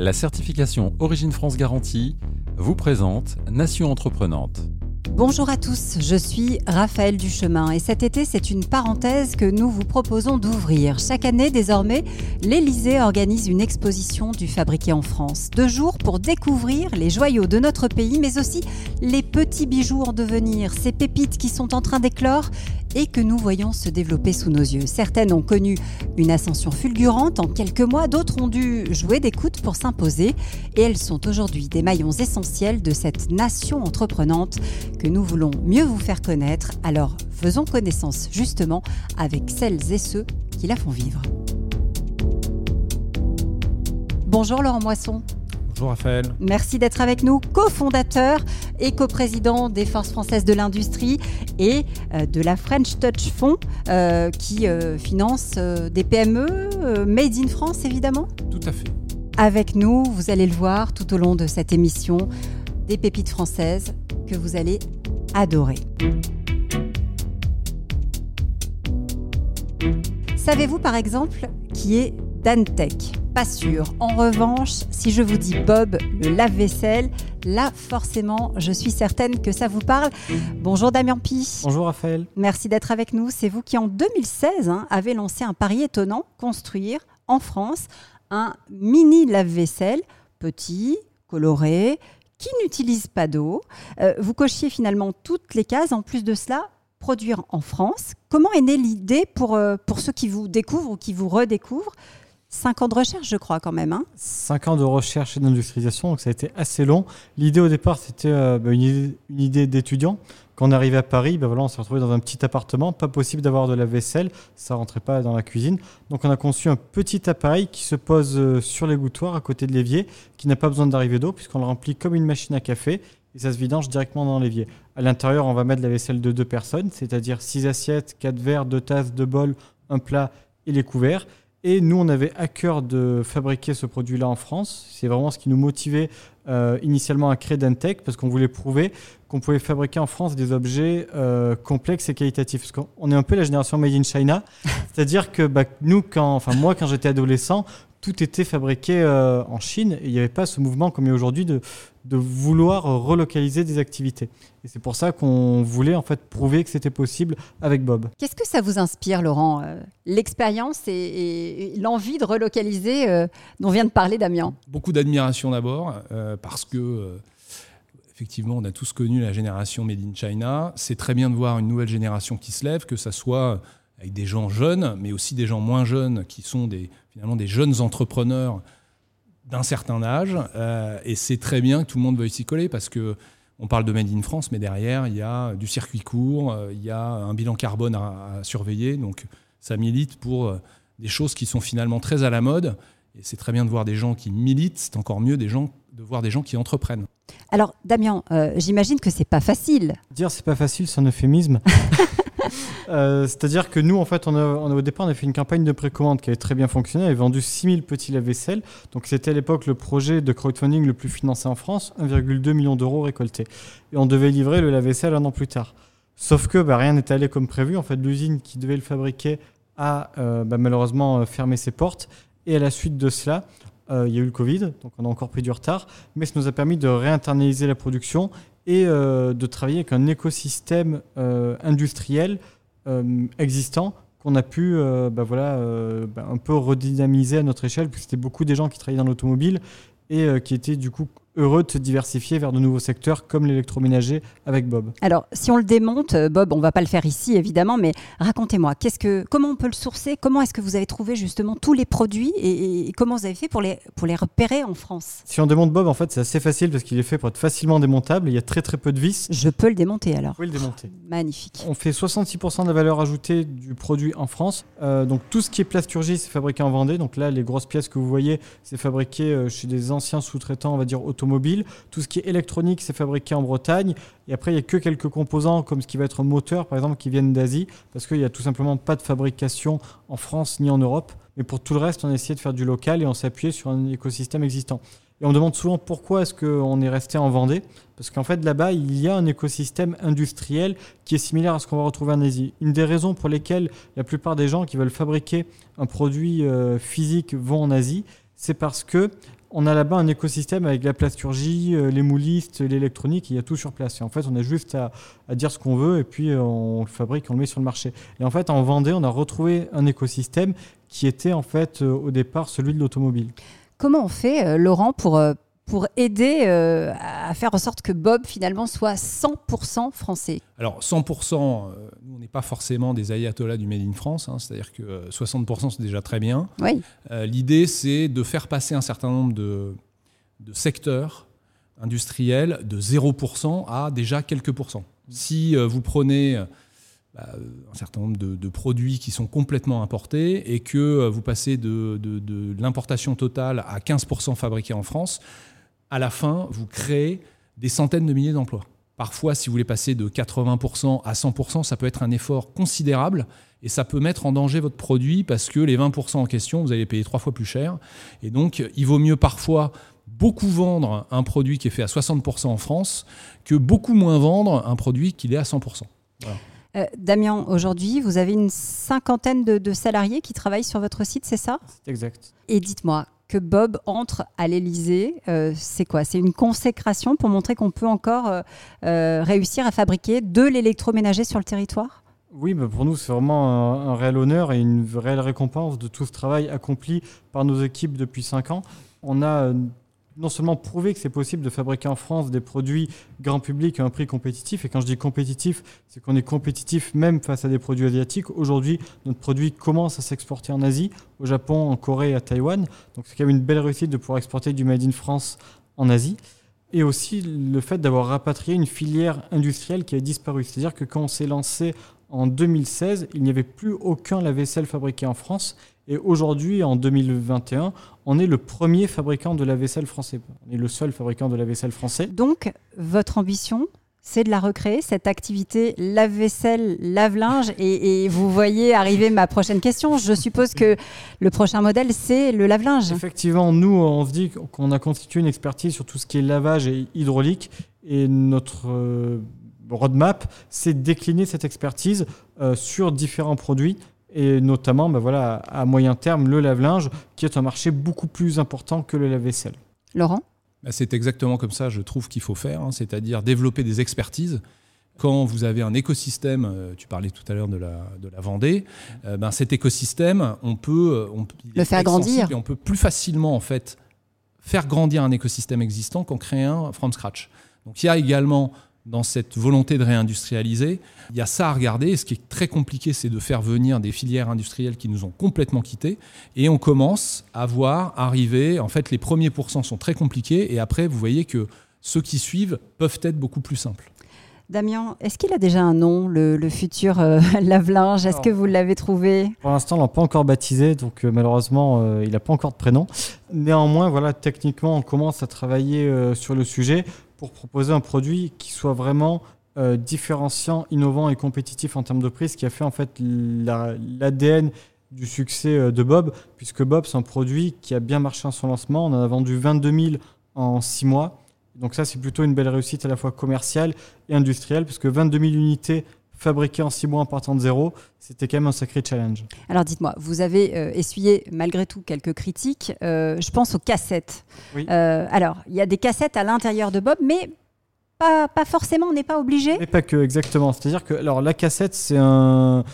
La certification Origine France Garantie vous présente Nation Entreprenante. Bonjour à tous, je suis Raphaël Duchemin et cet été c'est une parenthèse que nous vous proposons d'ouvrir. Chaque année désormais, l'Elysée organise une exposition du fabriqué en France. Deux jours pour découvrir les joyaux de notre pays mais aussi les petits bijoux en devenir, ces pépites qui sont en train d'éclore et que nous voyons se développer sous nos yeux. Certaines ont connu une ascension fulgurante en quelques mois, d'autres ont dû jouer des coudes pour s'imposer et elles sont aujourd'hui des maillons essentiels de cette nation entreprenante que nous voulons mieux vous faire connaître. Alors faisons connaissance justement avec celles et ceux qui la font vivre. Bonjour Laurent Moisson. Bonjour Raphaël. Merci d'être avec nous, cofondateur et coprésident des Forces françaises de l'industrie et euh, de la French Touch Fonds euh, qui euh, finance des PME made in France évidemment. Tout à fait. Avec nous, vous allez le voir tout au long de cette émission, des pépites françaises que vous allez adorer. Savez-vous par exemple qui est Dantec? Pas sûr. En revanche, si je vous dis Bob, le lave-vaisselle, là forcément, je suis certaine que ça vous parle. Bonjour Damien Pi. Bonjour Raphaël. Merci d'être avec nous. C'est vous qui en 2016 hein, avez lancé un pari étonnant, construire en France un mini lave-vaisselle petit, coloré, qui n'utilise pas d'eau. Euh, vous cochiez finalement toutes les cases. En plus de cela, produire en France. Comment est née l'idée pour, euh, pour ceux qui vous découvrent ou qui vous redécouvrent Cinq ans de recherche, je crois, quand même. Hein Cinq ans de recherche et d'industrialisation, donc ça a été assez long. L'idée au départ, c'était euh, bah, une idée, d'étudiant. Quand on arrivait à Paris, bah, voilà, on s'est retrouvé dans un petit appartement, pas possible d'avoir de la vaisselle, ça rentrait pas dans la cuisine. Donc on a conçu un petit appareil qui se pose euh, sur l'égouttoir à côté de l'évier, qui n'a pas besoin d'arriver d'eau puisqu'on le remplit comme une machine à café et ça se vidange directement dans l'évier. À l'intérieur, on va mettre la vaisselle de deux personnes, c'est-à-dire six assiettes, quatre verres, deux tasses, deux bols, un plat et les couverts. Et nous, on avait à cœur de fabriquer ce produit-là en France. C'est vraiment ce qui nous motivait euh, initialement à créer Dantec, parce qu'on voulait prouver qu'on pouvait fabriquer en France des objets euh, complexes et qualitatifs. Parce qu'on est un peu la génération Made in China. C'est-à-dire que bah, nous, quand, enfin moi, quand j'étais adolescent, tout était fabriqué euh, en Chine et il n'y avait pas ce mouvement comme il y a aujourd'hui de, de vouloir relocaliser des activités. Et c'est pour ça qu'on voulait en fait prouver que c'était possible avec Bob. Qu'est-ce que ça vous inspire, Laurent euh, L'expérience et, l'envie de relocaliser euh, dont vient de parler Damien? Beaucoup d'admiration d'abord, parce que effectivement, on a tous connu la génération Made in China. C'est très bien de voir une nouvelle génération qui se lève, que ça soit avec des gens jeunes, mais aussi des gens moins jeunes qui sont des, finalement des jeunes entrepreneurs d'un certain âge. Euh, et c'est très bien que tout le monde veuille s'y coller parce que on parle de Made in France, mais derrière, il y a du circuit court, euh, il y a un bilan carbone à, surveiller. Donc ça milite pour euh, des choses qui sont finalement très à la mode. Et c'est très bien de voir des gens qui militent, c'est encore mieux des gens, de voir des gens qui entreprennent. Alors, Damien, j'imagine que c'est pas facile. Dire c'est pas facile, c'est un euphémisme. Euh, c'est-à-dire que nous, en fait, au départ, on a fait une campagne de précommande qui avait très bien fonctionné. On avait vendu 6000 petits lave-vaisselle. Donc, c'était à l'époque le projet de crowdfunding le plus financé en France, 1,2 million d'euros récoltés. Et on devait livrer le lave-vaisselle un an plus tard. Sauf que bah, rien n'était allé comme prévu. En fait, l'usine qui devait le fabriquer a euh, bah, malheureusement euh, fermé ses portes. Et à la suite de cela, il y a eu le Covid, donc on a encore pris du retard, mais ça nous a permis de réinternaliser la production et euh, de travailler avec un écosystème euh, industriel euh, existant qu'on a pu bah voilà, bah, un peu redynamiser à notre échelle, puisque c'était beaucoup des gens qui travaillaient dans l'automobile et qui étaient du coup heureux de se diversifier vers de nouveaux secteurs comme l'électroménager avec Bob. Alors, si on le démonte, euh, Bob, on va pas le faire ici évidemment, mais racontez-moi, qu'est-ce que, comment on peut le sourcer? Comment est-ce que vous avez trouvé justement tous les produits et, comment vous avez fait pour les, pour les repérer en France? Si on démonte Bob, en fait, c'est assez facile parce qu'il est fait pour être facilement démontable. Il y a très très peu de vis. Je peux le démonter alors. Oui, le démonter. magnifique. On fait 66% de la valeur ajoutée du produit en France. Euh, donc tout ce qui est plasturgie, c'est fabriqué en Vendée. Donc là, les grosses pièces que vous voyez, c'est fabriqué euh, chez des anciens sous-traitants, on va dire automobiles mobile. Tout ce qui est électronique, c'est fabriqué en Bretagne. Et après, il n'y a que quelques composants, comme ce qui va être moteur, par exemple, qui viennent d'Asie, parce qu'il n'y a tout simplement pas de fabrication en France ni en Europe. Mais pour tout le reste, on a essayé de faire du local et on s'appuyait sur un écosystème existant. Et on demande souvent pourquoi est-ce qu'on est resté en Vendée, parce qu'en fait là-bas, il y a un écosystème industriel qui est similaire à ce qu'on va retrouver en Asie. Une des raisons pour lesquelles la plupart des gens qui veulent fabriquer un produit euh, physique vont en Asie, c'est parce que on a là-bas un écosystème avec la plasturgie, euh, les moulistes, l'électronique, il y a tout sur place. Et en fait, on a juste à, dire ce qu'on veut et puis euh, on le fabrique, on le met sur le marché. Et en fait, en Vendée, on a retrouvé un écosystème qui était en fait euh, au départ celui de l'automobile. Comment on fait, Laurent, pour pour aider euh, à faire en sorte que Bob finalement soit 100% français Alors 100%, euh, nous on n'est pas forcément des ayatollahs du Made in France, hein, c'est-à-dire que 60% euh, c'est déjà très bien. Oui. L'idée c'est de faire passer un certain nombre de, secteurs industriels de 0% à déjà quelques pourcents. Si vous prenez bah, un certain nombre de, produits qui sont complètement importés et que vous passez de, de l'importation totale à 15% fabriqués en France, à la fin, vous créez des centaines de milliers d'emplois. Parfois, si vous voulez passer de 80% à 100%, ça peut être un effort considérable et ça peut mettre en danger votre produit parce que les 20% en question, vous allez payer trois fois plus cher. Et donc, il vaut mieux parfois beaucoup vendre un produit qui est fait à 60% en France que beaucoup moins vendre un produit qui est à 100%. Euh, Damien, aujourd'hui, vous avez une cinquantaine de, de, salariés qui travaillent sur votre site, c'est ça? C'est exact. Et dites-moi, que Bob entre à l'Elysée, euh, c'est quoi? C'est une consécration pour montrer qu'on peut encore euh, euh, réussir à fabriquer de l'électroménager sur le territoire? Oui, pour nous, c'est vraiment un, réel honneur et une réelle récompense de tout ce travail accompli par nos équipes depuis cinq ans. On a non seulement prouver que c'est possible de fabriquer en France des produits grand public à un prix compétitif. Et quand je dis compétitif, c'est qu'on est compétitif même face à des produits asiatiques. Aujourd'hui, notre produit commence à s'exporter en Asie, au Japon, en Corée à Taïwan. Donc c'est quand même une belle réussite de pouvoir exporter du Made in France en Asie. Et aussi le fait d'avoir rapatrié une filière industrielle qui a disparu. C'est-à-dire que quand on s'est lancé en 2016, il n'y avait plus aucun lave-vaisselle fabriqué en France. Et aujourd'hui, en 2021, on est le premier fabricant de la vaisselle français. On est le seul fabricant de la vaisselle français. Donc, votre ambition, c'est de la recréer, cette activité lave-vaisselle, lave-linge. Et, vous voyez arriver ma prochaine question. Je suppose que le prochain modèle, c'est le lave-linge. Effectivement, nous, on se dit qu'on a constitué une expertise sur tout ce qui est lavage et hydraulique. Et notre euh, roadmap, c'est décliner cette expertise euh, sur différents produits et notamment ben voilà, à moyen terme le lave-linge, qui est un marché beaucoup plus important que le lave-vaisselle. Laurent? Bah, C'est exactement comme ça, je trouve qu'il faut faire, hein, c'est-à-dire développer des expertises. Quand vous avez un écosystème, euh, tu parlais tout à l'heure de la, de la Vendée, euh, ben cet écosystème, on peut, on le faire grandir. Et on peut plus facilement en fait faire grandir un écosystème existant qu'en créer un from scratch. Donc il y a également dans cette volonté de réindustrialiser. Il y a ça à regarder. Et ce qui est très compliqué, c'est de faire venir des filières industrielles qui nous ont complètement quittés. Et on commence à voir arriver, en fait, les premiers pourcents sont très compliqués. Et après, vous voyez que ceux qui suivent peuvent être beaucoup plus simples. Damien, est-ce qu'il a déjà un nom, le, futur euh, lave-linge? Est-ce que vous l'avez trouvé? Pour l'instant, on ne l'a pas encore baptisé, donc euh, malheureusement, euh, il n'a pas encore de prénom. Néanmoins, voilà, techniquement, on commence à travailler sur le sujet pour proposer un produit qui soit vraiment euh, différenciant, innovant et compétitif en termes de prix, ce qui a fait en fait l'ADN du succès euh, de Bob, puisque Bob, c'est un produit qui a bien marché en son lancement. On en a vendu 22 000 en 6 mois. Donc ça, c'est plutôt une belle réussite à la fois commerciale et industrielle, puisque 22 000 unités fabriqué en six mois en partant de zéro, c'était quand même un sacré challenge. Alors dites-moi, vous avez euh, essuyé malgré tout quelques critiques. Euh, je pense aux cassettes. Euh, alors, il y a des cassettes à l'intérieur de Bob, mais pas, pas forcément, on n'est pas obligé. Mais pas que, exactement. C'est-à-dire que alors, la cassette, c'est un,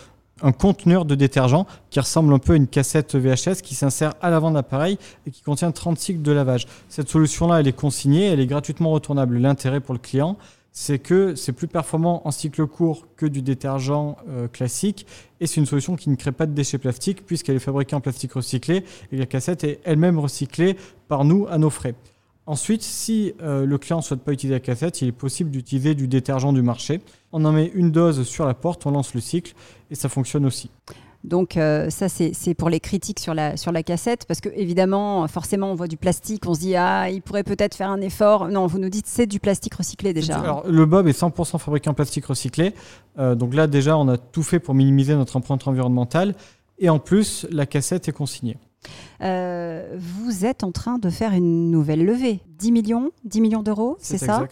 un conteneur de détergent qui ressemble un peu à une cassette VHS qui s'insère à l'avant de l'appareil et qui contient 30 cycles de lavage. Cette solution-là, elle est consignée, elle est gratuitement retournable. L'intérêt pour le client, c'est que c'est plus performant en cycle court que du détergent euh, classique et c'est une solution qui ne crée pas de déchets plastiques puisqu'elle est fabriquée en plastique recyclé et la cassette est elle-même recyclée par nous à nos frais. Ensuite, si euh, le client ne souhaite pas utiliser la cassette, il est possible d'utiliser du détergent du marché. On en met une dose sur la porte, on lance le cycle et ça fonctionne aussi. Donc euh, ça, c'est pour les critiques sur la, sur la cassette, parce que évidemment, forcément, on voit du plastique, on se dit, ah, il pourrait peut-être faire un effort. Non, vous nous dites, c'est du plastique recyclé déjà. Alors, le Bob est 100% fabriqué en plastique recyclé. Euh, donc là, déjà, on a tout fait pour minimiser notre empreinte environnementale. Et en plus, la cassette est consignée. Euh, vous êtes en train de faire une nouvelle levée. 10 millions, 10 millions d'euros, c'est ça?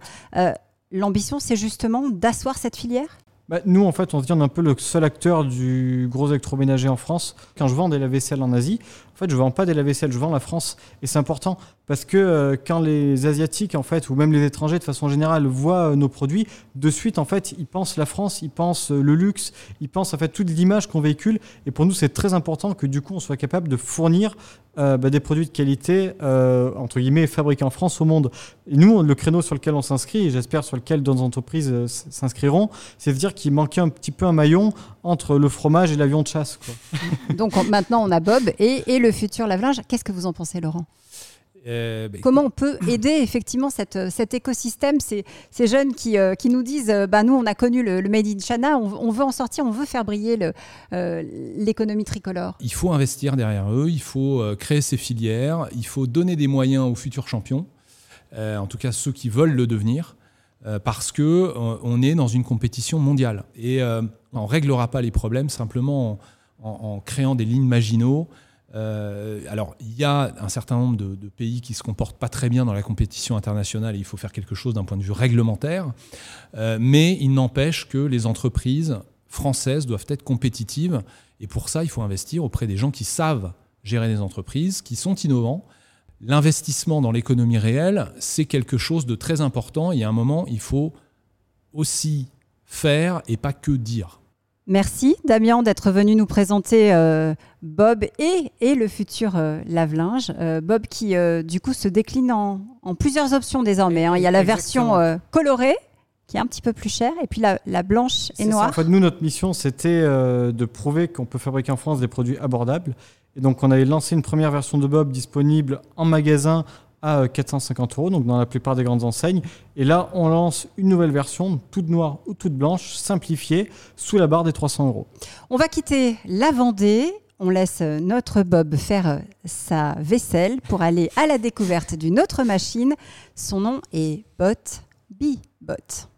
L'ambition, c'est justement d'asseoir cette filière? Bah, nous, en fait, on se un peu le seul acteur du gros électroménager en France. Quand je vends des lave-vaisselle en Asie, en fait, je ne vends pas des lave-vaisselle, je vends la France. Et c'est important parce que euh, quand les asiatiques en fait ou même les étrangers de façon générale voient euh, nos produits, de suite en fait ils pensent la France, ils pensent euh, le luxe, ils pensent en fait toute l'image qu'on véhicule. Et pour nous c'est très important que du coup on soit capable de fournir bah, des produits de qualité entre guillemets fabriqués en France au monde. Et nous le créneau sur lequel on s'inscrit et j'espère sur lequel d'autres entreprises s'inscriront, c'est de dire qu'il manquait un petit peu un maillon entre le fromage et l'avion de chasse. Donc on- maintenant, on a Bob et le futur lave-linge. Qu'est-ce que vous en pensez, Laurent? Euh, bah, Comment on peut aider effectivement cette, euh, cet écosystème, ces, ces jeunes qui, euh, qui nous disent euh, bah, nous, on a connu le, le Made in China, on, on veut en sortir, on veut faire briller le, l'économie tricolore Il faut investir derrière eux, il faut créer ces filières, il faut donner des moyens aux futurs champions, en tout cas ceux qui veulent le devenir, parce que on est dans une compétition mondiale et on réglera pas les problèmes simplement en, en- en créant des lignes Maginot. Euh, alors, il y a un certain nombre de, pays qui se comportent pas très bien dans la compétition internationale et il faut faire quelque chose d'un point de vue réglementaire. Euh, mais il n'empêche que les entreprises françaises doivent être compétitives et pour ça, il faut investir auprès des gens qui savent gérer des entreprises, qui sont innovants. L'investissement dans l'économie réelle, c'est quelque chose de très important. Y a un moment, il faut aussi faire et pas que dire. Merci Damien d'être venu nous présenter euh, Bob et, et le futur euh, lave-linge. Euh, Bob qui euh, du coup se décline en, en plusieurs options désormais. hein. Il y a la version euh, colorée qui est un petit peu plus chère et puis la, la blanche et C'est ça. noire. En fait, nous, notre mission, c'était euh, de prouver qu'on peut fabriquer en France des produits abordables. Et donc, on avait lancé une première version de Bob disponible en magasin à euh, 450 euros, donc dans la plupart des grandes enseignes. Et là, on lance une nouvelle version, toute noire ou toute blanche, simplifiée, sous la barre des 300 euros. On va quitter la Vendée. On laisse euh, notre Bob faire euh, sa vaisselle pour aller à la découverte d'une autre machine. Son nom est Bot B-Bot.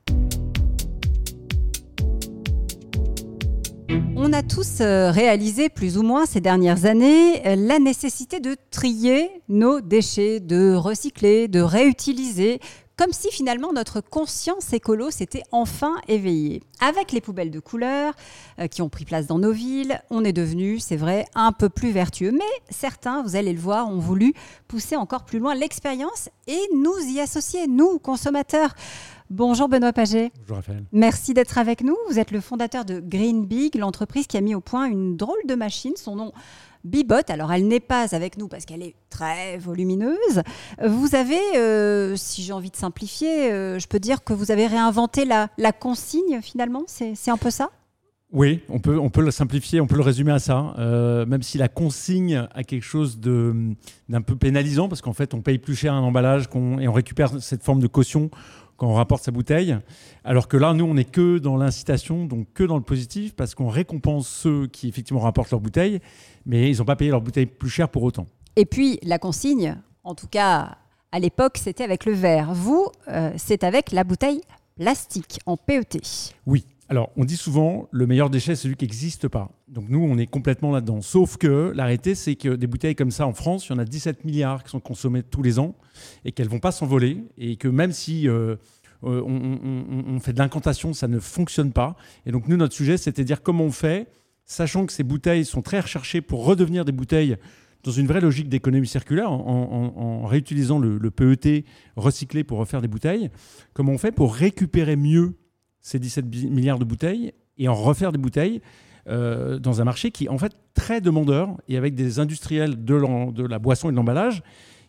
On a tous euh, réalisé plus ou moins ces dernières années euh, la nécessité de trier nos déchets, de recycler, de réutiliser, comme si finalement notre conscience écolo s'était enfin éveillée. Avec les poubelles de couleur euh, qui ont pris place dans nos villes, on est devenu, c'est vrai, un peu plus vertueux. Mais certains, vous allez le voir, ont voulu pousser encore plus loin l'expérience et nous y associer, nous, consommateurs. Bonjour Benoît Paget. Bonjour Raphaël. Merci d'être avec nous. Vous êtes le fondateur de Green Big, l'entreprise qui a mis au point une drôle de machine. Son nom, Bibot. Alors, elle n'est pas avec nous parce qu'elle est très volumineuse. Vous avez, euh, si j'ai envie de simplifier, euh, je peux dire que vous avez réinventé la, la consigne finalement. C'est un peu ça? Oui, on peut, on peut le simplifier, on peut le résumer à ça, euh, même si la consigne a quelque chose d'un peu pénalisant, parce qu'en fait, on paye plus cher un emballage et on récupère cette forme de caution quand on rapporte sa bouteille. Alors que là, nous, on n'est que dans l'incitation, donc que dans le positif, parce qu'on récompense ceux qui effectivement rapportent leur bouteille, mais ils n'ont pas payé leur bouteille plus cher pour autant. Et puis, la consigne, en tout cas à l'époque, c'était avec le verre. Vous, euh, c'est avec la bouteille plastique en PET. Oui. Alors, on dit souvent, le meilleur déchet, c'est celui qui n'existe pas. Donc, nous, on est complètement là-dedans. Sauf que l'arrêté, c'est que des bouteilles comme ça en France, il y en a 17 milliards qui sont consommées tous les ans et qu'elles ne vont pas s'envoler. Et que même si euh, euh, on, fait de l'incantation, ça ne fonctionne pas. Et donc, nous, notre sujet, c'était de dire comment on fait, sachant que ces bouteilles sont très recherchées pour redevenir des bouteilles dans une vraie logique d'économie circulaire, en réutilisant le, le PET recyclé pour refaire des bouteilles, comment on fait pour récupérer mieux ces 17 bi- milliards de bouteilles et en refaire des bouteilles euh, dans un marché qui est en fait très demandeur et avec des industriels de, la boisson et de l'emballage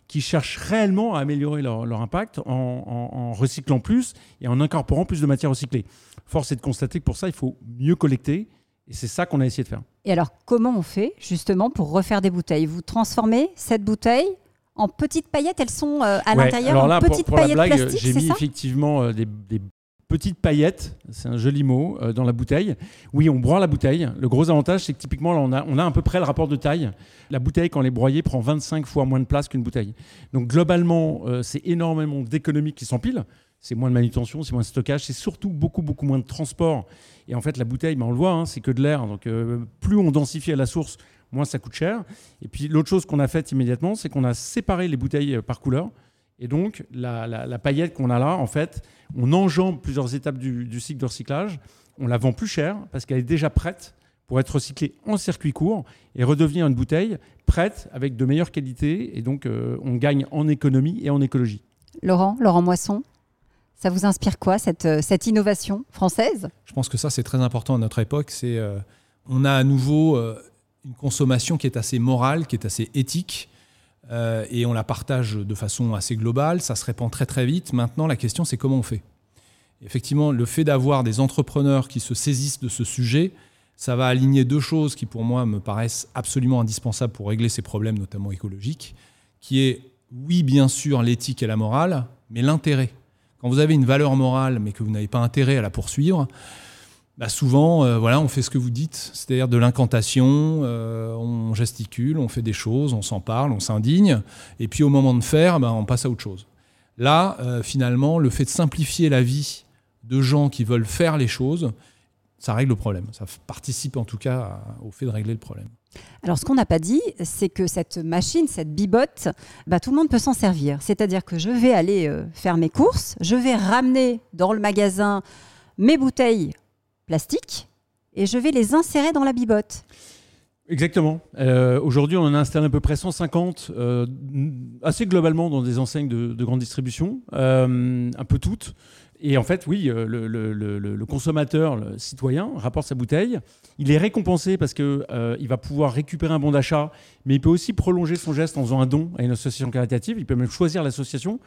qui cherchent réellement à améliorer leur, leur impact en, en- en recyclant plus et en incorporant plus de matières recyclées. Force est de constater que pour ça, il faut mieux collecter et c'est ça qu'on a essayé de faire. Et alors, comment on fait justement pour refaire des bouteilles? Vous transformez cette bouteille en petites paillettes? Elles sont euh, à Ouais, l'intérieur en là, pour- petites pour, la paillettes blague, plastiques, j'ai mis effectivement euh, des, des petites paillettes, c'est un joli mot, euh, dans la bouteille. Oui, on broie la bouteille. Le gros avantage, c'est que typiquement, on a, on à peu près le rapport de taille. La bouteille, quand elle est broyée, prend 25 fois moins de place qu'une bouteille. Donc globalement, euh, c'est énormément d'économies qui s'empilent. C'est moins de manutention, c'est moins de stockage, c'est surtout beaucoup, beaucoup moins de transport. Et en fait, la bouteille, ben, on le voit, hein, c'est que de l'air. Donc euh, plus on densifie à la source, moins ça coûte cher. Et puis l'autre chose qu'on a faite immédiatement, c'est qu'on a séparé les bouteilles par couleur. Et donc, la, la- la paillette qu'on a là, en fait, on enjambe plusieurs étapes du, du cycle de recyclage. On la vend plus cher parce qu'elle est déjà prête pour être recyclée en circuit court et redevenir une bouteille prête avec de meilleures qualités. Et donc, euh, on gagne en économie et en écologie. Laurent, Laurent Moisson, ça vous inspire quoi, cette, euh, cette innovation française? Je pense que ça, c'est très important à notre époque. C'est, euh, on a à nouveau euh, une consommation qui est assez morale, qui est assez éthique, euh, et on la partage de façon assez globale. Ça se répand très très vite. Maintenant, la question, c'est comment on fait? Effectivement, le fait d'avoir des entrepreneurs qui se saisissent de ce sujet, ça va aligner deux choses qui, pour moi, me paraissent absolument indispensables pour régler ces problèmes, notamment écologiques, qui est, oui, bien sûr, l'éthique et la morale, mais l'intérêt. Quand vous avez une valeur morale, mais que vous n'avez pas intérêt à la poursuivre, bah souvent, euh, voilà, on fait ce que vous dites, c'est-à-dire de l'incantation, euh, on gesticule, on fait des choses, on s'en parle, on s'indigne, et puis au moment de faire, bah, on passe à autre chose. Là, euh, finalement, le fait de simplifier la vie de gens qui veulent faire les choses, ça règle le problème. Ça participe en tout cas au fait de régler le problème. Alors, ce qu'on n'a pas dit, c'est que cette machine, cette bibotte, bah, tout le monde peut s'en servir. C'est-à-dire que je vais aller faire mes courses, je vais ramener dans le magasin mes bouteilles plastiques et je vais les insérer dans la bibotte. Exactement. Euh, Aujourd'hui, on en a installé à peu près 150, euh, assez globalement dans des enseignes de, de grande distribution, euh, un peu toutes. Et en fait, oui, le, consommateur, le citoyen, rapporte sa bouteille. Il est récompensé parce qu'il il va pouvoir récupérer un bon d'achat, mais il peut aussi prolonger son geste en faisant un don à une association caritative. Il peut même choisir l'association.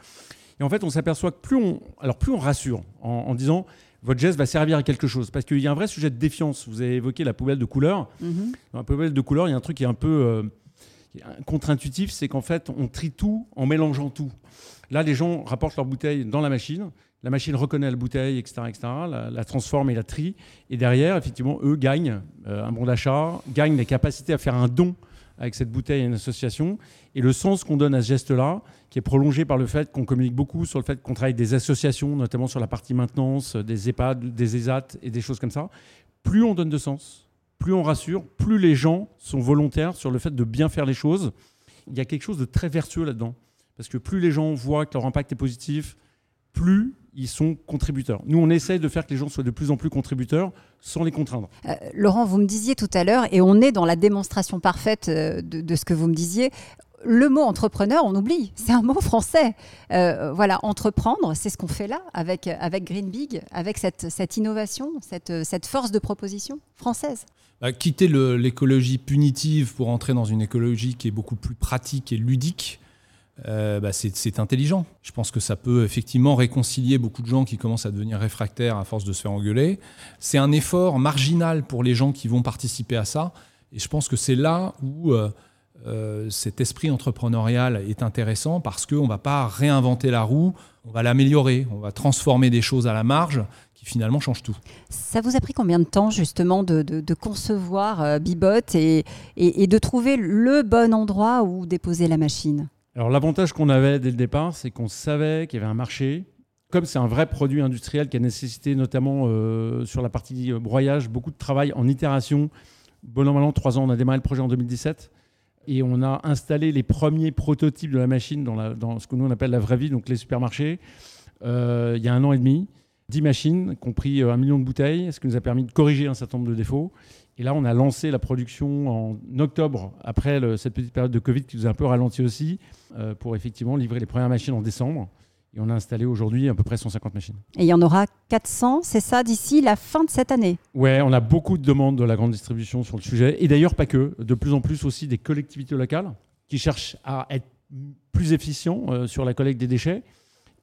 Et en fait, on s'aperçoit que plus on, alors plus on rassure en disant votre geste va servir à quelque chose, parce qu'il y a un vrai sujet de défiance. Vous avez évoqué la poubelle de couleur. Mhm. Dans la poubelle de couleur, il y a un truc qui est un peu euh, contre-intuitif, c'est qu'en fait, on trie tout en mélangeant tout. Là, les gens rapportent leur bouteille dans la machine. La machine reconnaît la bouteille, etc., etc., la, la transforme et la trie. Et derrière, effectivement, eux gagnent euh, un bon d'achat, gagnent la capacité à faire un don avec cette bouteille à une association. Et le sens qu'on donne à ce geste-là, qui est prolongé par le fait qu'on communique beaucoup sur le fait qu'on travaille avec des associations, notamment sur la partie maintenance, des EHPAD, des ESAT et des choses comme ça, plus on donne de sens, plus on rassure, plus les gens sont volontaires sur le fait de bien faire les choses. Il y a quelque chose de très vertueux là-dedans. Parce que plus les gens voient que leur impact est positif, plus ils sont contributeurs. Nous, on essaye de faire que les gens soient de plus en plus contributeurs sans les contraindre. Euh, Laurent, vous me disiez tout à l'heure, et on est dans la démonstration parfaite euh, de, de ce que vous me disiez, le mot entrepreneur, on oublie, c'est un mot français. Euh, voilà, entreprendre, c'est ce qu'on fait là avec, avec Green Big, avec cette, cette innovation, cette, cette force de proposition française. Bah, quitter l'écologie punitive pour entrer dans une écologie qui est beaucoup plus pratique et ludique, euh, bah, c'est intelligent. Je pense que ça peut effectivement réconcilier beaucoup de gens qui commencent à devenir réfractaires à force de se faire engueuler. C'est un effort marginal pour les gens qui vont participer à ça. Et je pense que c'est là où euh, euh, cet esprit entrepreneurial est intéressant parce qu'on ne va pas réinventer la roue, on va l'améliorer, on va transformer des choses à la marge qui finalement changent tout. Ça vous a pris combien de temps justement de, concevoir Bibot et de trouver le bon endroit où déposer la machine? Alors l'avantage qu'on avait dès le départ, c'est qu'on savait qu'il y avait un marché. Comme c'est un vrai produit industriel qui a nécessité notamment euh, sur la partie euh, broyage beaucoup de travail en itération. Bon normalement, trois ans, on a démarré le projet en 2017 et on a installé les premiers prototypes de la machine dans, ce que nous on appelle la vraie vie, donc les supermarchés, euh, il y a un an et demi. 10 machines, compris un million de bouteilles, ce qui nous a permis de corriger un certain nombre de défauts. Et là, on a lancé la production en octobre, après le- cette petite période de Covid qui nous a un peu ralenti aussi, euh, pour effectivement livrer les premières machines en décembre. Et on a installé aujourd'hui à peu près 150 machines. Et il y en aura 400, c'est ça, d'ici la fin de cette année? Ouais, on a beaucoup de demandes de la grande distribution sur le sujet. Et d'ailleurs, pas que. De plus en plus aussi des collectivités locales qui cherchent à être plus efficients euh, sur la collecte des déchets.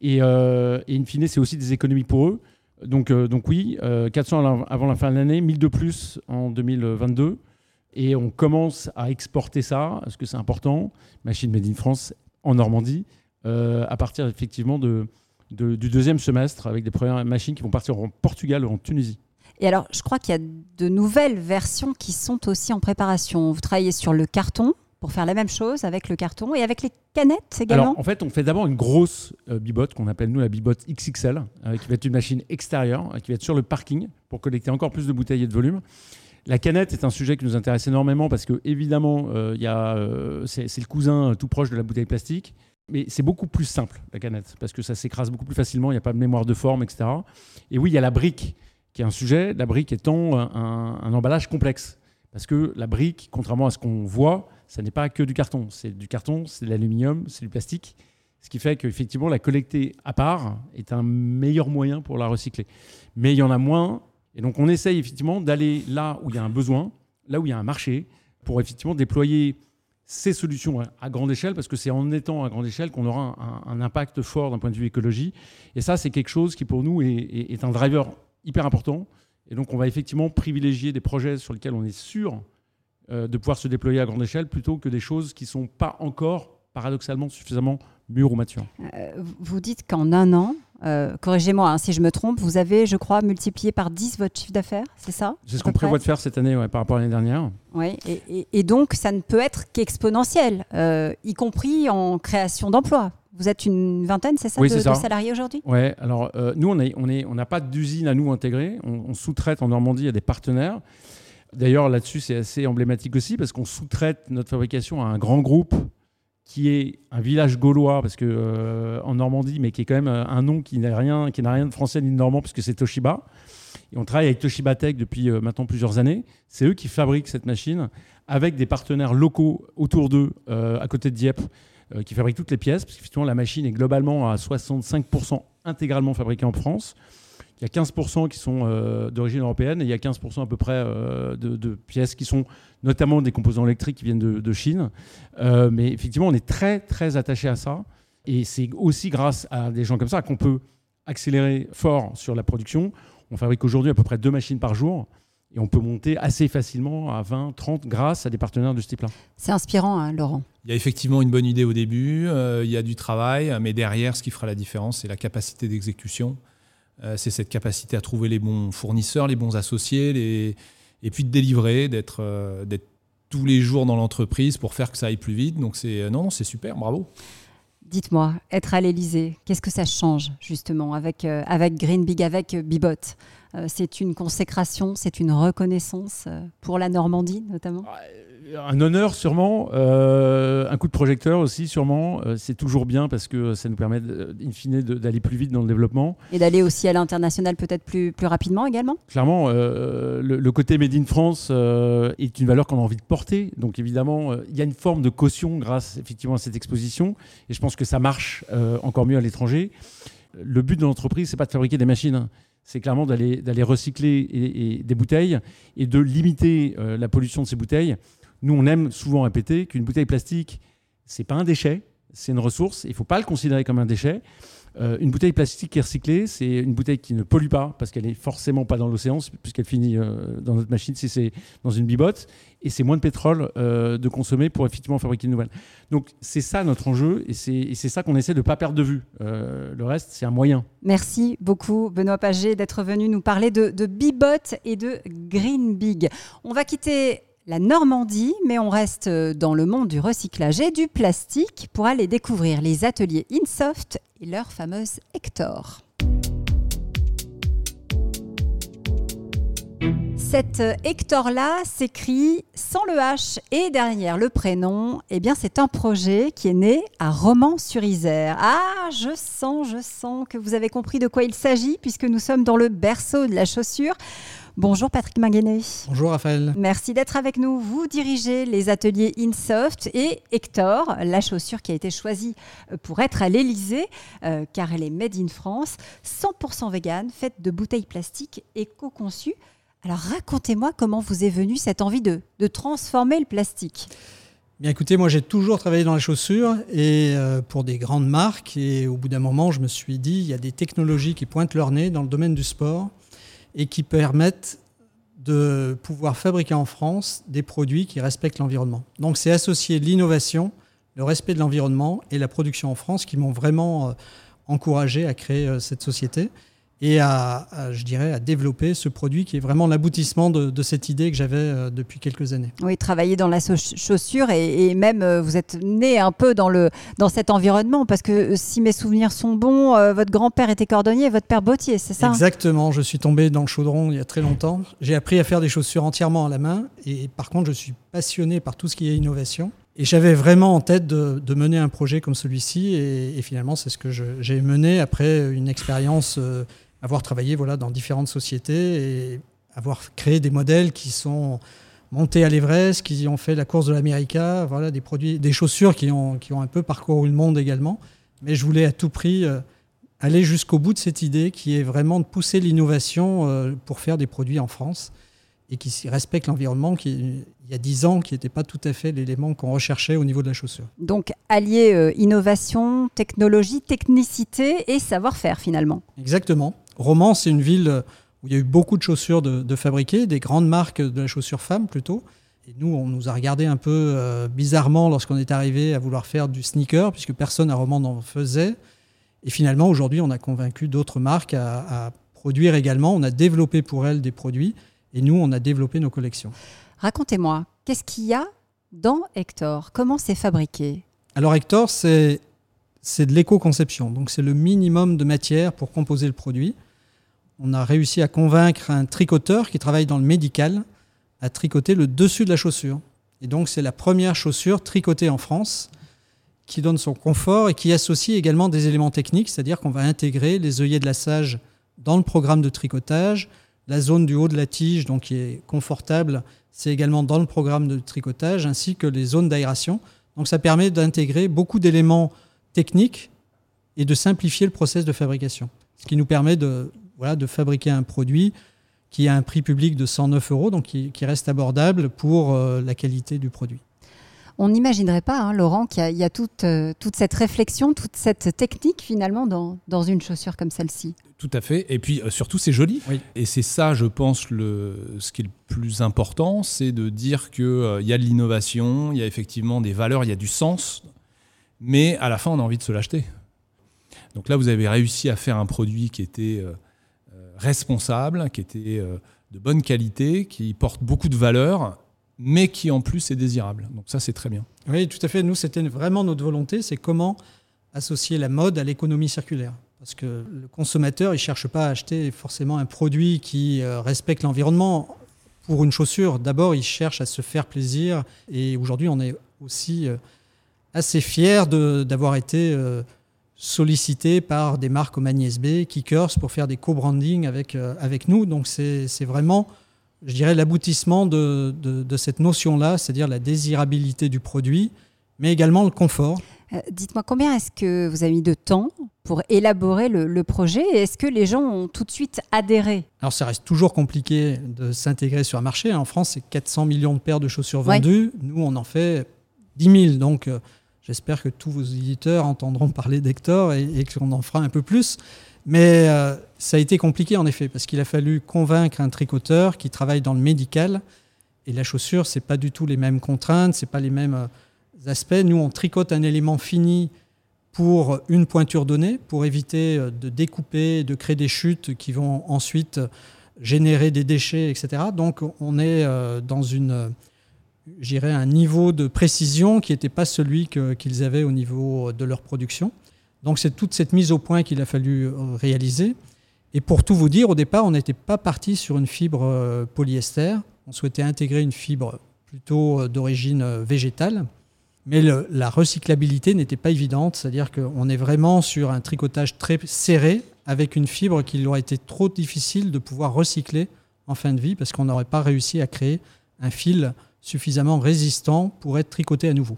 Et, euh, et in fine, c'est aussi des économies pour eux. Donc, euh, donc oui, euh, 400 à la- avant la fin de l'année, 1000 de plus en 2022. Et on commence à exporter ça, parce que c'est important, Machine Made in France en Normandie, euh, à partir effectivement de- du deuxième semestre, avec des premières machines qui vont partir en Portugal ou en Tunisie. Et alors, je crois qu'il y a de nouvelles versions qui sont aussi en préparation. Vous travaillez sur le carton pour faire la même chose avec le carton et avec les canettes également en fait, on fait d'abord une grosse euh, bibotte qu'on appelle nous la bibotte XXL, euh, qui va être une machine extérieure, euh, qui va être sur le parking pour collecter encore plus de bouteilles et de volume. La canette est un sujet qui nous intéresse énormément parce que, évidemment, euh, c'est le cousin tout proche de la bouteille plastique. Mais c'est beaucoup plus simple, la canette, parce que ça s'écrase beaucoup plus facilement, il n'y a pas de mémoire de forme, etc. Et oui, il y a la brique, qui est un sujet, la brique étant un emballage complexe. Parce que la brique, contrairement à ce qu'on voit, ça n'est pas que du carton. C'est du carton, c'est de l'aluminium, c'est du plastique. Ce qui fait qu'effectivement, la collecter à part est un meilleur moyen pour la recycler. Mais il y en a moins. Et donc, on essaye effectivement d'aller là où il y a un besoin, là où il y a un marché, pour effectivement déployer ces solutions à grande échelle, parce que c'est en étant à grande échelle qu'on aura un, impact fort d'un point de vue écologie. Et ça, c'est quelque chose qui, pour nous, est, un driver hyper important. Et donc, on va effectivement privilégier des projets sur lesquels on est sûr euh, de pouvoir se déployer à grande échelle plutôt que des choses qui ne sont pas encore, paradoxalement, suffisamment mûres ou matures. Euh, vous dites qu'en un an, euh, corrigez-moi hein, si je me trompe, vous avez, je crois, multiplié par 10 votre chiffre d'affaires, c'est ça C'est ce qu'on prévoit de faire cette année par rapport à l'année dernière. Oui, et, donc ça ne peut être qu'exponentiel, euh, y compris en création d'emplois. Vous êtes une vingtaine, c'est ça, de, salariés aujourd'hui? Oui, alors euh, nous, on n'a on est, on pas d'usine à nous intégrée, on, sous-traite en Normandie à des partenaires. D'ailleurs, là-dessus, c'est assez emblématique aussi parce qu'on sous-traite notre fabrication à un grand groupe qui est un village gaulois, parce que euh, en Normandie, mais qui est quand même euh, un nom qui n'a rien, qui n'a rien de français ni de normand, puisque c'est Toshiba. Et on travaille avec Toshiba Tech depuis euh, maintenant plusieurs années. C'est eux qui fabriquent cette machine avec des partenaires locaux autour d'eux, à côté de Dieppe, qui fabriquent toutes les pièces, parce qu'effectivement la machine est globalement à 65% intégralement fabriquée en France. Il y a 15% qui sont euh, d'origine européenne et il y a 15% à peu près euh, de, pièces qui sont notamment des composants électriques qui viennent de, Chine. Euh, mais effectivement, on est très très attaché à ça. Et c'est aussi grâce à des gens comme ça qu'on peut accélérer fort sur la production. On fabrique aujourd'hui à peu près deux machines par jour. Et on peut monter assez facilement à 20, 30 grâce à des partenaires de ce type-là. C'est inspirant, hein, Laurent. Il y a effectivement une bonne idée au début, il y a du travail, mais derrière, ce qui fera la différence, c'est la capacité d'exécution. Euh, c'est cette capacité à trouver les bons fournisseurs, les bons associés, et puis de délivrer, euh, d'être tous les jours dans l'entreprise pour faire que ça aille plus vite. Donc c'est euh, non, c'est super, bravo. Dites-moi, être à l'Elysée, qu'est-ce que ça change justement avec, avec Green Big, avec Bibot? C'est une consécration, c'est une reconnaissance pour la Normandie notamment un honneur sûrement, euh, un coup de projecteur aussi sûrement. Euh, c'est toujours bien parce que ça nous permet, in fine, d'aller plus vite dans le développement. Et d'aller aussi à l'international peut-être plus, plus rapidement également Clairement, euh, le, côté Made in France est une valeur qu'on a envie de porter. Donc évidemment, il y a une forme de caution grâce effectivement à cette exposition. Et je pense que ça marche encore mieux à l'étranger. Le but de l'entreprise, c'est pas de fabriquer des machines c'est clairement d'aller recycler des bouteilles et de limiter la pollution de ces bouteilles nous, on aime souvent répéter qu'une bouteille plastique, c'est pas un déchet, c'est une ressource. Il ne faut pas le considérer comme un déchet. Euh, une bouteille plastique qui est recyclée, c'est une bouteille qui ne pollue pas parce qu'elle n'est forcément pas dans l'océan puisqu'elle finit euh, dans notre machine si c'est dans une bibotte et c'est moins de pétrole euh, de consommer pour effectivement fabriquer une nouvelle. Donc c'est ça notre enjeu et c'est ça qu'on essaie de ne pas perdre de vue. le reste, c'est un moyen. Merci beaucoup Benoît Paget d'être venu nous parler de, de Bibot et de Green Big. On va quitter la Normandie, mais on reste dans le monde du recyclage et du plastique pour aller découvrir les ateliers Insoft et leur fameuse Hector. Cette Hector-là s'écrit sans le H et derrière le prénom, eh bien c'est un projet qui est né à Romans-sur-Isère. Ah, je sens, je sens que vous avez compris de quoi il s'agit puisque nous sommes dans le berceau de la chaussure. Bonjour Patrick Manguenet. Bonjour Raphaël. Merci d'être avec nous. Vous dirigez les ateliers InSoft et Hector, la chaussure qui a été choisie euh, pour être à l'Elysée, euh, car elle est made in France, 100% vegan, faite de bouteilles plastiques éco-conçues. Alors racontez-moi comment vous est venue cette envie de, transformer le plastique. Bien écoutez, moi j'ai toujours travaillé dans la chaussure et euh, pour des grandes marques et au bout d'un moment je me suis dit il y a des technologies qui pointent leur nez dans le domaine du sport et qui permettent de pouvoir fabriquer en France des produits qui respectent l'environnement. Donc c'est associer l'innovation, le respect de l'environnement et la production en France qui m'ont vraiment euh, encouragé à créer euh, cette société et à, je dirais, à développer ce produit qui est vraiment l'aboutissement de, cette idée que j'avais euh, depuis quelques années. Oui, travailler dans la chaussure et, même euh, vous êtes né un peu dans, le, dans cet environnement parce que euh, si mes souvenirs sont bons, votre grand-père était cordonnier et votre père bottier, c'est ça? Exactement, je suis tombé dans le chaudron il y a très longtemps. J'ai appris à faire des chaussures entièrement à la main et par contre je suis passionné par tout ce qui est innovation. Et j'avais vraiment en tête de, mener un projet comme celui-ci et, finalement c'est ce que j'ai mené après une expérience avoir travaillé voilà, dans différentes sociétés et avoir créé des modèles qui sont monté à l'Everest, qui ont fait la course de l'América, voilà, des produits, des chaussures qui ont, qui ont un peu parcouru le monde également. Mais je voulais à tout prix euh, aller jusqu'au bout de cette idée qui est vraiment de pousser l'innovation euh, pour faire des produits en France et qui respectent l'environnement qui, il y a dix ans, qui n'était pas tout à fait l'élément qu'on recherchait au niveau de la chaussure. Donc, allier euh, innovation, technologie, technicité et savoir-faire finalement. Exactement. Romans, c'est une ville où il y a eu beaucoup de chaussures de, de fabriquer, des grandes marques de la chaussure femme plutôt. Et nous, on nous a regardé un peu euh, bizarrement lorsqu'on est arrivé à vouloir faire du sneaker, puisque personne à Romans n'en faisait. Et finalement, aujourd'hui, on a convaincu d'autres marques à, à produire également. On a développé pour elles des produits et nous, on a développé nos collections. Racontez-moi, qu'est-ce qu'il y a dans Hector? Comment c'est fabriqué? Alors Hector, c'est c'est de l'éco-conception. Donc c'est le minimum de matière pour composer le produit. On a réussi à convaincre un tricoteur qui travaille dans le médical à tricoter le dessus de la chaussure. Et donc c'est la première chaussure tricotée en France qui donne son confort et qui associe également des éléments techniques, c'est-à-dire qu'on va intégrer les œillets de lassage dans le programme de tricotage, la zone du haut de la tige, donc qui est confortable, c'est également dans le programme de tricotage, ainsi que les zones d'aération. Donc ça permet d'intégrer beaucoup d'éléments techniques et de simplifier le process de fabrication. Ce qui nous permet de, voilà, de fabriquer un produit qui a un prix public de 109 euros, donc qui, qui reste abordable pour euh, la qualité du produit. On n'imaginerait pas, hein, Laurent, qu'il y a, il y a toute, euh, toute cette réflexion, toute cette technique finalement dans, dans une chaussure comme celle-ci. Tout à fait. Et puis euh, surtout, c'est joli. Oui. Et c'est ça, je pense, le, ce qui est le plus important, c'est de dire qu'il y a de l'innovation, il y a effectivement des valeurs, il y a du sens, mais à la fin, on a envie de se l'acheter. Donc là, vous avez réussi à faire un produit qui était responsable, qui était euh, de bonne qualité, qui porte beaucoup de valeur, mais qui en plus est désirable. Donc ça, c'est très bien. Oui, tout à fait. Nous, c'était vraiment notre volonté, c'est comment associer la mode à l'économie circulaire. Parce que le consommateur, il ne cherche pas à acheter forcément un produit qui euh, respecte l'environnement. Pour une chaussure, d'abord, il cherche à se faire plaisir. Et aujourd'hui, on est aussi euh, assez fiers d'avoir été sollicité par des marques comme Agnès B, Kickers, pour faire des co-branding avec, euh, avec nous. Donc, c'est vraiment, je dirais, l'aboutissement de, de- de cette notion-là, c'est-à-dire la désirabilité du produit, mais également le confort. Euh, Dites-moi, combien est-ce que vous avez mis de temps pour élaborer le, le projet et est-ce que les gens ont tout de suite adhéré? Alors ça reste toujours compliqué de s'intégrer sur un marché. En France, c'est 400 millions de paires de chaussures Ouais. vendues. Nous, on en fait 10 000. Donc euh, j'espère que tous vos éditeurs entendront parler d'Hector et, qu'on en fera un peu plus. Mais euh, ça a été compliqué en effet, parce qu'il a fallu convaincre un tricoteur qui travaille dans le médical. Et la chaussure, c'est pas du tout les mêmes contraintes, c'est pas les mêmes euh, aspects. Nous, on tricote un élément fini pour une pointure donnée, pour éviter euh, de découper, de créer des chutes qui vont ensuite générer des déchets, etc. Donc on est dans une, je dirais, un niveau de précision qui n'était pas celui qu'ils avaient au niveau de leur production. Donc c'est toute cette mise au point qu'il a fallu euh, réaliser. Et pour tout vous dire, au départ, on n'était pas parti sur une fibre euh, polyester. On souhaitait intégrer une fibre plutôt euh, d'origine végétale. Mais la recyclabilité n'était pas évidente, c'est-à-dire qu'on est vraiment sur un tricotage très serré avec une fibre qu'il aurait été trop difficile de pouvoir recycler en fin de vie parce qu'on n'aurait pas réussi à créer un fil suffisamment résistant pour être tricoté à nouveau.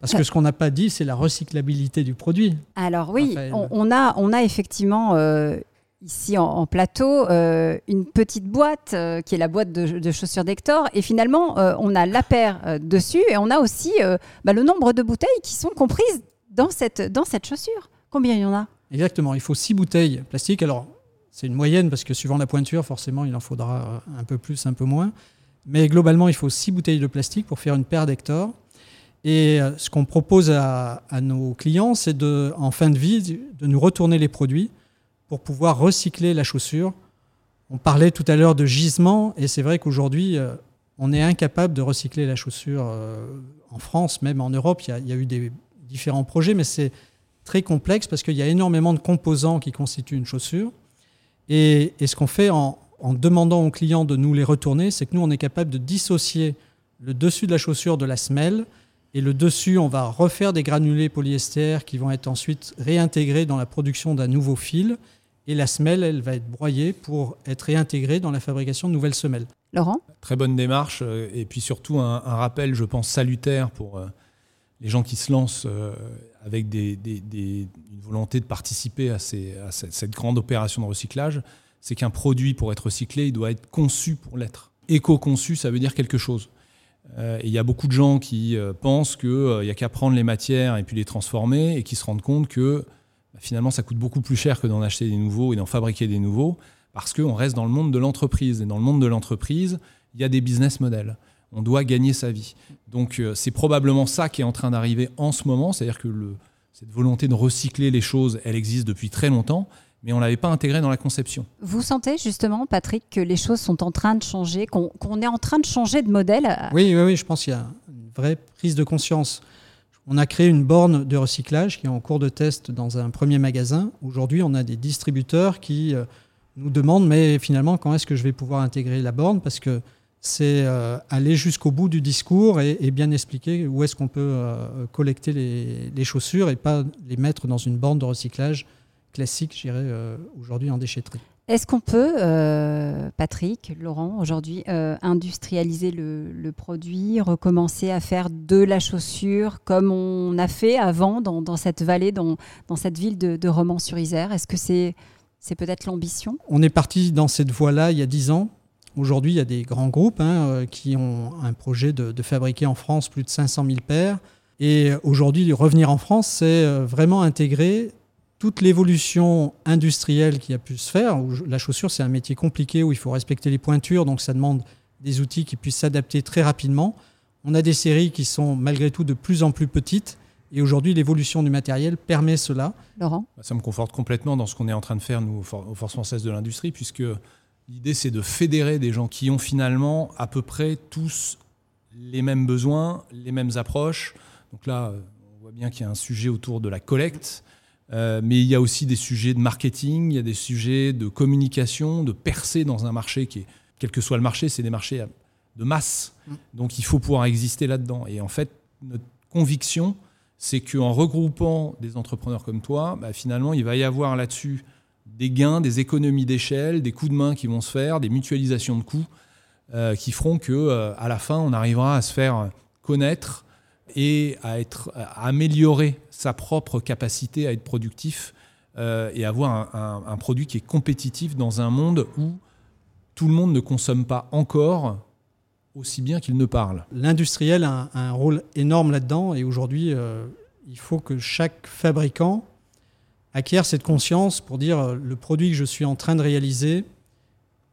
Parce que ce qu'on n'a pas dit, c'est la recyclabilité du produit. Alors oui, on, on a, on a effectivement euh, ici en, en plateau euh, une petite boîte euh, qui est la boîte de, de chaussures d'Hector. Et finalement, euh, on a la paire euh, dessus et on a aussi euh, bah, le nombre de bouteilles qui sont comprises dans cette, dans cette chaussure. Combien il y en a? Exactement, il faut six bouteilles plastiques. Alors, c'est une moyenne parce que suivant la pointure, forcément, il en faudra euh, un peu plus, un peu moins. Mais globalement, il faut six bouteilles de plastique pour faire une paire d'Hector. Et euh, ce qu'on propose à, nos clients, c'est en fin de vie, de nous retourner les produits pour pouvoir recycler la chaussure. On parlait tout à l'heure de gisement, et c'est vrai qu'aujourd'hui, euh, on est incapable de recycler la chaussure euh, en France, même en Europe. Il y a, eu des différents projets, mais c'est très complexe parce qu'il y a énormément de composants qui constituent une chaussure. Et ce qu'on fait en, en demandant aux clients de nous les retourner, c'est que nous, on est capable de dissocier le dessus de la chaussure de la semelle. Et le dessus, on va refaire des granulés polyester qui vont être ensuite réintégrés dans la production d'un nouveau fil. Et la semelle, elle va être broyée pour être réintégrée dans la fabrication de nouvelles semelles. Laurent? Très bonne démarche euh, et puis surtout un, un rappel, je pense, salutaire pour euh, les gens qui se lancent euh, avec des, des- des- une volonté de participer à, ces- à cette, cette grande opération de recyclage. C'est qu'un produit, pour être recyclé, il doit être conçu pour l'être. Éco-conçu, ça veut dire quelque chose. Euh, et il y a beaucoup de gens qui euh, pensent qu'il n'y a qu'à prendre les matières et puis les transformer et qui se rendent compte que bah, finalement ça coûte beaucoup plus cher que d'en acheter des nouveaux et d'en fabriquer des nouveaux parce qu'on reste dans le monde de l'entreprise. Et dans le monde de l'entreprise, il y a des business models. On doit gagner sa vie. Donc euh, c'est probablement ça qui est en train d'arriver en ce moment, c'est-à-dire que cette volonté de recycler les choses, elle existe depuis très longtemps, mais on ne l'avait pas intégrée dans la conception. Vous sentez justement, Patrick, que les choses sont en train de changer, qu'on est en train de changer de modèle? Oui, oui, oui, je pense qu'il y a une vraie prise de conscience. On a créé une borne de recyclage qui est en cours de test dans un premier magasin. Aujourd'hui, on a des distributeurs qui euh, nous demandent, mais finalement, quand est-ce que je vais pouvoir intégrer la borne? Parce que c'est euh, aller jusqu'au bout du discours et, et bien expliquer où est-ce qu'on peut euh, collecter les, les chaussures et pas les mettre dans une borne de recyclage classique, je dirais, euh, aujourd'hui en déchetterie. Est-ce qu'on peut, euh, Patrick, Laurent, aujourd'hui, euh, industrialiser le, le produit, recommencer à faire de la chaussure comme on a fait avant dans, dans cette vallée, dans, dans cette ville de, de Romans-sur-Isère? Est-ce que c'est peut-être l'ambition? On est parti dans cette voie-là il y a 10 ans. Aujourd'hui, il y a des grands groupes hein, qui ont un projet de, de fabriquer en France plus de 500 000 paires. Et aujourd'hui, revenir en France, c'est vraiment intégrer toute l'évolution industrielle qui a pu se faire. Où La chaussure, c'est un métier compliqué où il faut respecter les pointures, donc ça demande des outils qui puissent s'adapter très rapidement. On a des séries qui sont malgré tout de plus en plus petites. Et aujourd'hui, l'évolution du matériel permet cela. Laurent? Bah, Ça me conforte complètement dans ce qu'on est en train de faire, nous, aux For- aux Forces françaises de l'industrie, puisque l'idée, c'est de fédérer des gens qui ont finalement à peu près tous les mêmes besoins, les mêmes approches. Donc là, on voit bien qu'il y a un sujet autour de la collecte, euh, mais il y a aussi des sujets de marketing, il y a des sujets de communication, de percer dans un marché qui est, quel que soit le marché, c'est des marchés de masse. Mm. Donc il faut pouvoir exister là-dedans. Et en fait, notre conviction, c'est qu'en regroupant des entrepreneurs comme toi, bah, finalement, il va y avoir là-dessus des gains, des économies d'échelle, des coups de main qui vont se faire, des mutualisations de coûts euh, qui feront que euh, à la fin, on arrivera à se faire connaître et à, améliorer sa propre capacité à être productif euh, et avoir un, produit qui est compétitif dans un monde où tout le monde ne consomme pas encore aussi bien qu'il ne parle. L'industriel a un, un rôle énorme là-dedans et aujourd'hui, euh, il faut que chaque fabricant acquiert cette conscience pour dire euh, le produit que je suis en train de réaliser,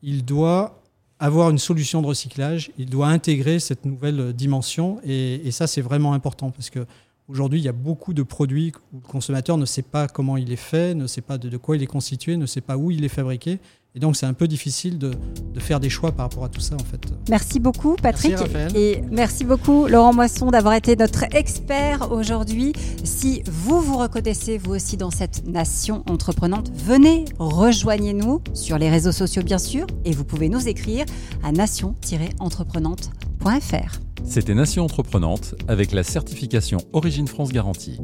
il doit avoir une solution de recyclage, il doit intégrer cette nouvelle dimension et, et ça c'est vraiment important parce que aujourd'hui il y a beaucoup de produits où le consommateur ne sait pas comment il est fait, ne sait pas de, de quoi il est constitué, ne sait pas où il est fabriqué et donc c'est un peu difficile de, de faire des choix par rapport à tout ça en fait. Merci beaucoup, Patrick. Merci, Raphaël. et merci beaucoup, Laurent Moisson, d'avoir été notre expert aujourd'hui. Si vous vous reconnaissez, vous aussi, dans cette nation entreprenante, venez, rejoignez-nous sur les réseaux sociaux, bien sûr, et vous pouvez nous écrire à nation-entreprenante.fr. C'était Nation Entreprenante avec la certification Origine France Garantie.